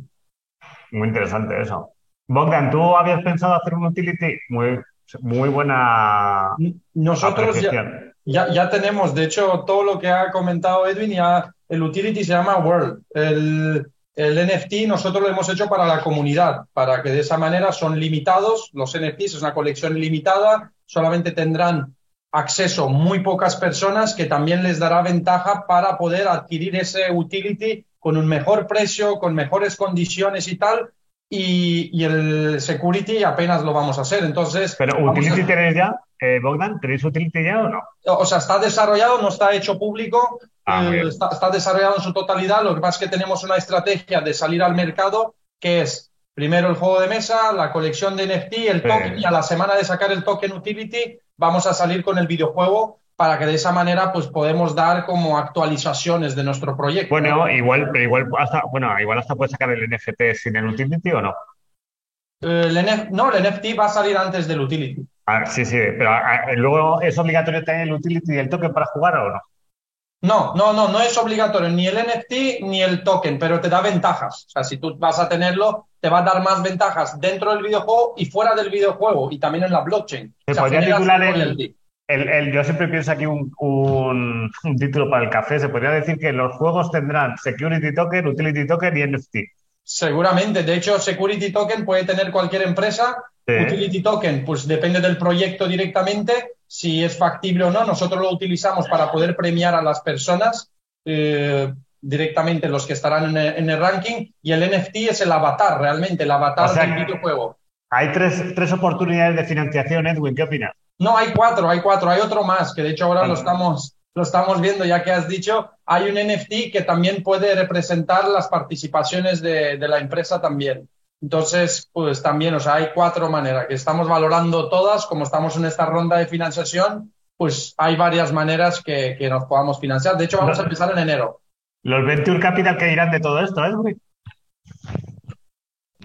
muy interesante eso. Bogdan, ¿tú habías pensado hacer un utility? Muy, muy buena. Nosotros ya, ya, tenemos, de hecho, todo lo que ha comentado Edwin, ya el utility se llama World. El, el NFT nosotros lo hemos hecho para la comunidad, para que de esa manera son limitados. Los NFTs es una colección limitada, solamente tendrán acceso muy pocas personas, que también les dará ventaja para poder adquirir ese utility con un mejor precio, con mejores condiciones y tal, y, el security apenas lo vamos a hacer. Entonces. ¿Pero utility tenéis ya, eh, Bogdan? ¿Tenéis utility ya o no? O sea, está desarrollado, no está hecho público, ah, eh, está, está, desarrollado en su totalidad. Lo que pasa es que tenemos una estrategia de salir al mercado que es primero el juego de mesa, la colección de NFT, el token, y a la semana de sacar el token utility, vamos a salir con el videojuego para que de esa manera pues podemos dar como actualizaciones de nuestro proyecto. Bueno, igual, pero igual hasta, bueno, igual hasta puedes sacar el NFT sin el utility o no. El no, el NFT va a salir antes del utility. Ah, sí, sí, pero ah, ah, luego es obligatorio tener el utility y el token para jugar o no? No, no, no, no es obligatorio ni el NFT ni el token, pero te da ventajas. O sea, si tú vas a tenerlo, te va a dar más ventajas dentro del videojuego y fuera del videojuego y también en la blockchain. Se podría titular el, yo siempre pienso aquí un, un, título para el café. Se podría decir que los juegos tendrán Security Token, Utility Token y NFT. Seguramente. De hecho, Security Token puede tener cualquier empresa. Utility Token, pues depende del proyecto directamente, si es factible o no.Nosotros lo utilizamos para poder premiar a las personas. Eh, directamente los que estarán en el, ranking y el NFT es el avatar, realmente, el avatar del videojuego. Hay tres, tres oportunidades de financiación, Edwin, ¿qué opinas? No, hay cuatro, hay cuatro, hay otro más, que de hecho ahora lo estamos, lo estamos viendo, ya que has dicho, hay un NFT que también puede representar las participaciones de, la empresa también. Entonces, pues también, o sea, hay cuatro maneras que estamos valorando todas, como estamos en esta ronda de financiación, pues hay varias maneras que, nos podamos financiar. De hecho, vamos a empezar en enero. Los Venture Capital que dirán de todo esto, ¿eh?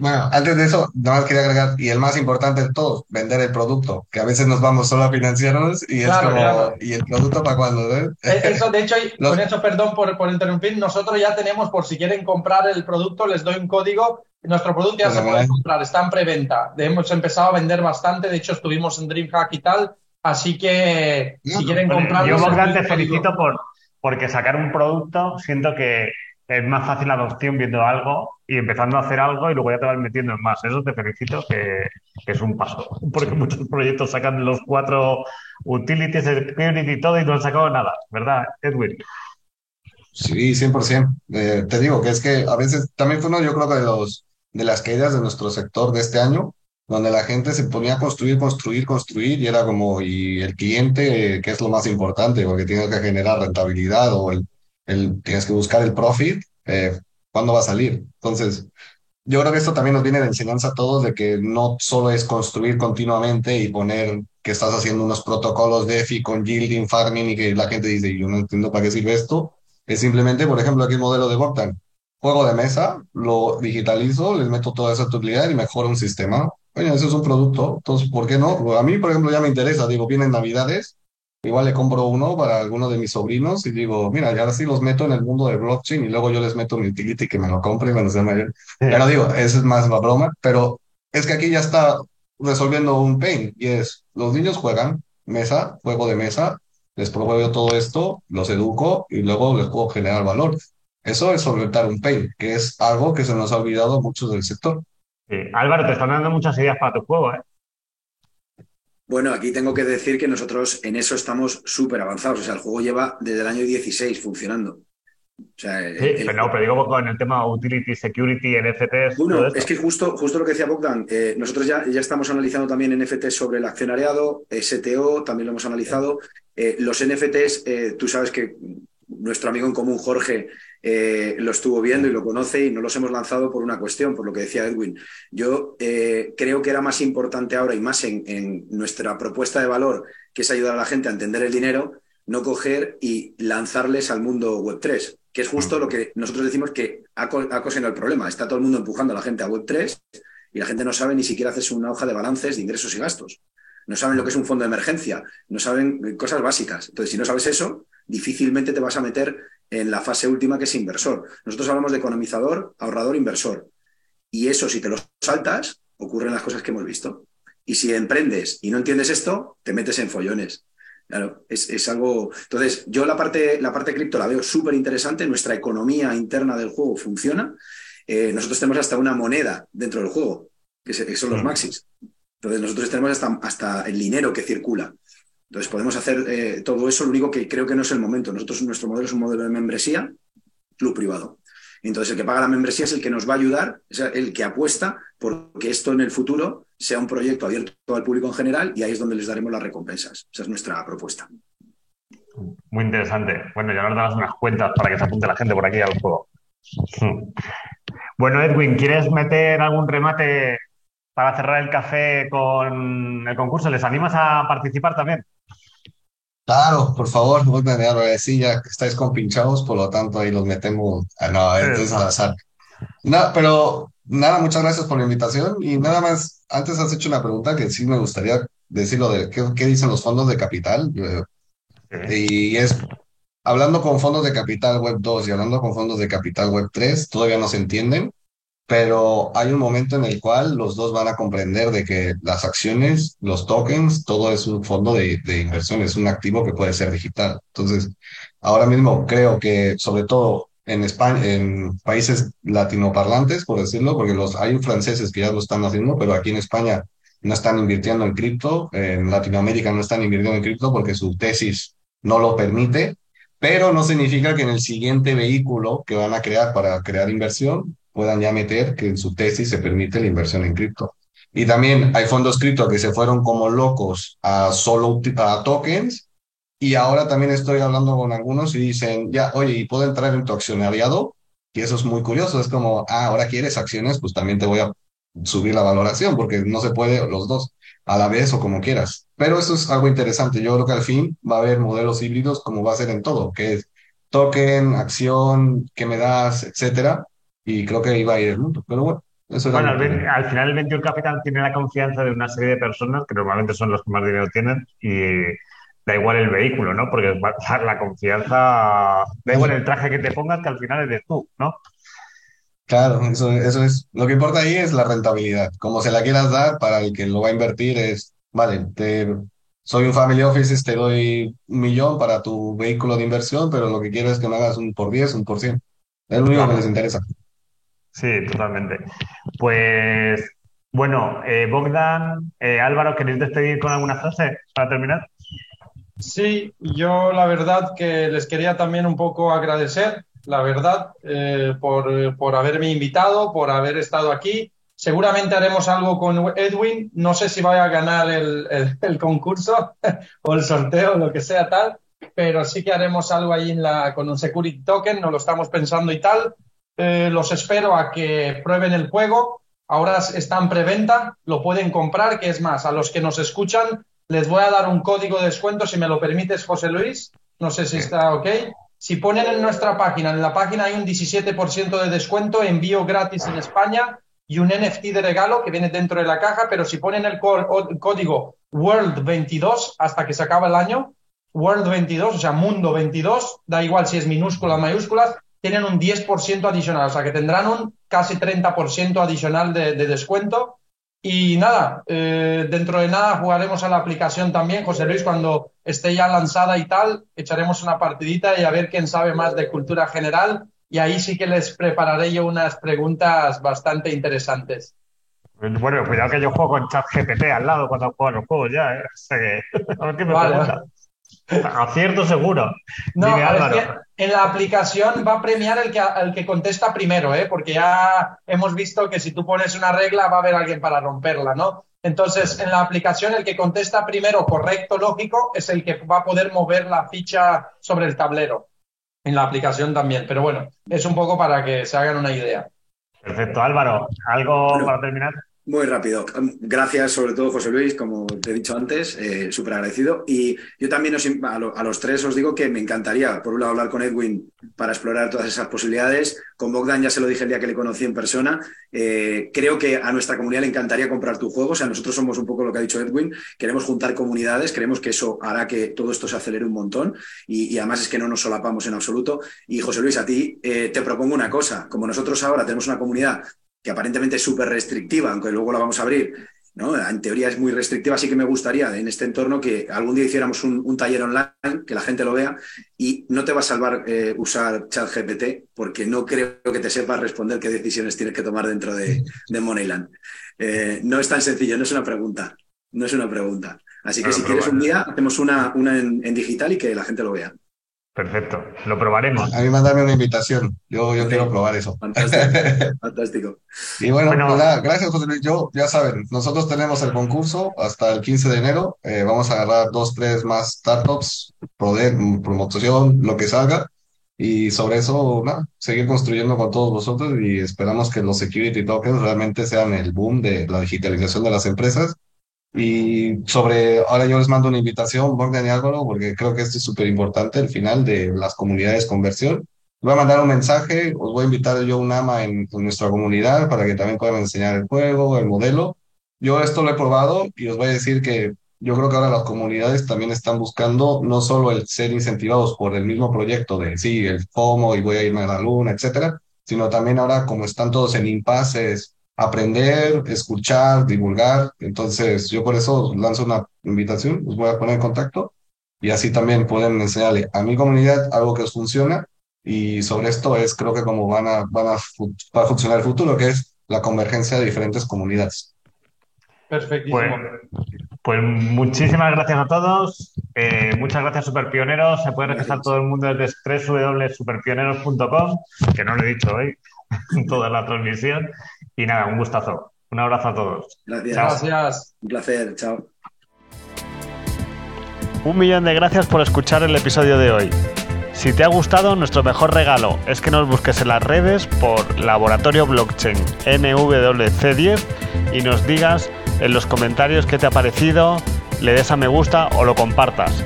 Bueno, antes de eso, nada más quería agregar, y el más importante de todos, vender el producto, que a veces nos vamos solo a financiarnos y es como, ¿y el producto para cuándo? Eh? Eh, eso, de hecho, con eso, perdón por, por, interrumpir, nosotros ya tenemos, por si quieren comprar el producto, les doy un código, nuestro producto ya se puede comprar, está en preventa, hemos empezado a vender bastante, de hecho estuvimos en DreamHack y tal, así que si quieren comprar... Yo, Bogdan, te felicito por, porque sacar un producto, siento que es más fácil la adopción viendo algo y empezando a hacer algo y luego ya te vas metiendo en más. Eso te felicito, que, es un paso. Porque muchos proyectos sacan los cuatro utilities, security y todo y no han sacado nada, ¿verdad, Edwin? Sí, 100%. Eh, te digo que es que a veces también fue uno, yo creo que de, los, de las caídas de nuestro sector de este año, donde la gente se ponía a construir, construir, construir y era como, y el cliente, que es lo más importante, porque tienes que generar rentabilidad o el tienes que buscar el profit, eh, ¿cuándo va a salir? Entonces, yo creo que esto también nos viene de enseñanza a todos de que no solo es construir continuamente y poner que estás haciendo unos protocolos de EFI con yielding, farming y que la gente dice, yo no entiendo para qué sirve esto. Es simplemente, por ejemplo, aquí el modelo de Bogdan. Juego de mesa, lo digitalizo, les meto toda esa utilidad y mejoro un sistema. Oye, eso es un producto, entonces, ¿por qué no? A mí, por ejemplo, ya me interesa, digo, vienen navidades, Igual le compro uno para alguno de mis sobrinos y digo, mira, ya ahora sí los meto en el mundo de blockchain y luego yo les meto mi utility que me lo compre cuando sea mayor. Pero digo, eso es más la broma, pero es que aquí ya está resolviendo un pain y es, los niños juegan mesa, juego de mesa, les proveo todo esto, los educo y luego les puedo generar valor. Eso es solventar un pain, que es algo que se nos ha olvidado mucho del sector. Álvaro, te están dando muchas ideas para tu juego, ¿eh? Bueno, aquí tengo que decir que nosotros en eso estamos súper avanzados. O sea, el juego lleva desde el año 16 funcionando. O sea, pero no, pero digo con el tema utility, security, NFTs. Bueno, es que justo, justo lo que decía Bogdan, eh, nosotros ya, ya estamos analizando también NFTs sobre el accionariado, STO, también lo hemos analizado. Eh, los NFTs, eh, tú sabes que nuestro amigo en común, Jorge, eh, lo estuvo viendo y lo conoce y no los hemos lanzado por una cuestión, por lo que decía Edwin. Yo eh, creo que era más importante ahora y más en, nuestra propuesta de valor, que es ayudar a la gente a entender el dinero, no coger y lanzarles al mundo Web3, que es justo lo que nosotros decimos que ha, ha el problema. Está todo el mundo empujando a la gente a Web3 y la gente no sabe ni siquiera hacerse una hoja de balances de ingresos y gastos. No saben lo que es un fondo de emergencia, no saben cosas básicas. Entonces, si no sabes eso, difícilmente te vas a meter en la fase última que es inversor. Nosotros hablamos de economizador, ahorrador, inversor. Y eso, si te lo saltas, ocurren las cosas que hemos visto. Y si emprendes y no entiendes esto, te metes en follones. Claro, es, algo. Entonces, yo la parte, la parte cripto la veo súper interesante. Nuestra economía interna del juego funciona. Eh, nosotros tenemos hasta una moneda dentro del juego, que, son los maxis. Entonces, nosotros tenemos hasta, hasta el dinero que circula. Entonces podemos hacer eh, todo eso, lo único que creo que no es el momento. Nosotros, nuestro modelo es un modelo de membresía, club privado. Entonces el que paga la membresía es el que nos va a ayudar, es el que apuesta porque esto en el futuro sea un proyecto abierto al público en general y ahí es donde les daremos las recompensas. Esa es nuestra propuesta. Muy interesante. Bueno, ya nos das unas cuentas para que se apunte la gente por aquí al juego. Bueno, Edwin, ¿quieres meter algún remate para cerrar el café con el concurso? ¿Les animas a participar también? Claro, por favor, a sí, ya estáis compinchados, por lo tanto ahí los metemos. Ah, no, entonces al azar. No, pero nada, muchas gracias por la invitación y nada más, antes has hecho una pregunta que sí me gustaría decirlo de qué, dicen los fondos de capital. Y es, hablando con fondos de capital web 2 y hablando con fondos de capital web 3, todavía no se entienden, pero hay un momento en el cual los dos van a comprender de que las acciones, los tokens, todo es un fondo de, de inversión, es un activo que puede ser digital. Entonces, ahora mismo creo que sobre todo en España, en países latinoparlantes, por decirlo, porque los, hay franceses que ya lo están haciendo, pero aquí en España no están invirtiendo en cripto, en Latinoamérica no están invirtiendo en cripto porque su tesis no lo permite, pero no significa que en el siguiente vehículo que van a crear para crear inversión puedan ya meter que en su tesis se permite la inversión en cripto. Y también hay fondos cripto que se fueron como locos a solo a tokens y ahora también estoy hablando con algunos y dicen, ya, oye, ¿y puedo entrar en tu accionariado? Y eso es muy curioso, es como, ah, ahora quieres acciones, pues también te voy a subir la valoración, porque no se puede los dos a la vez o como quieras. Pero eso es algo interesante. Yo creo que al fin va a haber modelos híbridos como va a ser en todo, que es token, acción, que me das, etcétera. Y creo que va a ir el mundo. Pero bueno. Eso bueno, al, al, final el Venture Capital tiene la confianza de una serie de personas que normalmente son los que más dinero tienen y da igual el vehículo, ¿no? Porque la confianza, da igual el traje que te pongas, que al final eres tú, ¿no? Claro, eso, eso es, lo que importa ahí es la rentabilidad. Como se la quieras dar para el que lo va a invertir es, vale, te, soy un family office, te doy un millón para tu vehículo de inversión, pero lo que quiero es que me hagas un por 10, un por 100. Es lo único que les interesa. Sí, totalmente. Pues, bueno, eh, Bogdan, eh, Álvaro, ¿queréis despedir con alguna frase para terminar? Sí, yo la verdad que les quería también un poco agradecer, la verdad, eh, por, por, haberme invitado, por haber estado aquí. Seguramente haremos algo con Edwin. No sé si vaya a ganar el, el, concurso o el sorteo, lo que sea tal, pero sí que haremos algo ahí en la, con un security token, nos lo estamos pensando y tal. Eh, los espero a que prueben el juego. Ahora está en preventa, lo pueden comprar, que es más, a los que nos escuchan, les voy a dar un código de descuento, si me lo permites, José Luis. No sé si está ok. Si ponen en nuestra página, en la página hay un 17% de descuento, envío gratis en España y un NFT de regalo que viene dentro de la caja, pero si ponen el, código World22 hasta que se acaba el año, World22, o sea, Mundo 22, da igual si es minúscula o mayúsculas, tienen un 10% adicional, o sea que tendrán un casi 30% adicional de descuento y nada, eh, dentro de nada jugaremos a la aplicación también, José Luis, cuando esté ya lanzada y tal, echaremos una partidita y a ver quién sabe más de cultura general. Y ahí sí que les prepararé yo unas preguntas bastante interesantes. Bueno, cuidado que yo juego con ChatGPT al lado cuando juego los juegos ya, ¿eh? a ver qué me vale. Acierto seguro. No, en la aplicación va a premiar el que, el que contesta primero, ¿eh? porque ya hemos visto que si tú pones una regla va a haber alguien para romperla, ¿no? Entonces, en la aplicación el que contesta primero correcto, lógico, es el que va a poder mover la ficha sobre el tablero. En la aplicación también, pero bueno, es un poco para que se hagan una idea. Perfecto, Álvaro, ¿algo para terminar? Muy rápido. Gracias, sobre todo, José Luis, como te he dicho antes, eh, súper agradecido. Y yo también a, los tres os digo que me encantaría, por un lado, hablar con Edwin para explorar todas esas posibilidades. Con Bogdan ya se lo dije el día que le conocí en persona. Eh, creo que a nuestra comunidad le encantaría comprar tu juego. O sea, nosotros somos un poco lo que ha dicho Edwin. Queremos juntar comunidades, creemos que eso hará que todo esto se acelere un montón. Y, además es que no nos solapamos en absoluto. Y José Luis, a ti eh, te propongo una cosa. Como nosotros ahora tenemos una comunidad que aparentemente es súper restrictiva, aunque luego la vamos a abrir, ¿no? En teoría es muy restrictiva, así que me gustaría en este entorno que algún día hiciéramos un, taller online, que la gente lo vea, y no te va a salvar eh, usar ChatGPT, porque no creo que te sepas responder qué decisiones tienes que tomar dentro de, Moneyland. Eh, no es tan sencillo, no es una pregunta, no es una pregunta. Así que si quieres un día, hacemos una, una en digital y que la gente lo vea. Perfecto, lo probaremos. A mí mandarme una invitación, yo, yo quiero probar eso. Fantástico. Y bueno, pues nada, gracias José Luis. Yo, ya saben, nosotros tenemos el concurso hasta el 15 de enero. Eh, vamos a agarrar dos, tres más startups, promoción, lo que salga. Y sobre eso, nada, seguir construyendo con todos vosotros y esperamos que los security tokens realmente sean el boom de la digitalización de las empresas y sobre, ahora yo les mando una invitación, Bogdan y Álvaro, porque creo que esto es súper importante, el final de las comunidades conversión. Voy a mandar un mensaje, os voy a invitar yo un AMA en, nuestra comunidad para que también puedan enseñar el juego, el modelo. Yo esto lo he probado y os voy a decir que yo creo que ahora las comunidades también están buscando no solo el ser incentivados por el mismo proyecto de sí, el FOMO y voy a irme a la luna, etcétera, sino también ahora como están todos en impases, aprender, escuchar, divulgar. Entonces, yo por eso lanzo una invitación, os voy a poner en contacto y así también pueden enseñarle a mi comunidad algo que os funciona y sobre esto es creo que como van a, van a, va a funcionar el futuro, que es la convergencia de diferentes comunidades. Perfectísimo. Pues muchísimas gracias a todos. Eh, muchas gracias, Superpioneros. Se puede registrar todo el mundo desde www.superpioneros.com, que no lo he dicho hoy en toda la transmisión. Y nada, un gustazo. Un abrazo a todos. Gracias. Gracias. Un placer. Chao. Un millón de gracias por escuchar el episodio de hoy. Si te ha gustado, nuestro mejor regalo es que nos busques en las redes por Laboratorio Blockchain NWC10 y nos digas en los comentarios qué te ha parecido, le des a me gusta o lo compartas.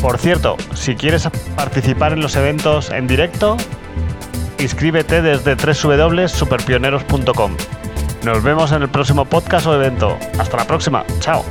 Por cierto, si quieres participar en los eventos en directo, inscríbete desde www.superpioneros.com. Nos vemos en el próximo podcast o evento. Hasta la próxima. Chao.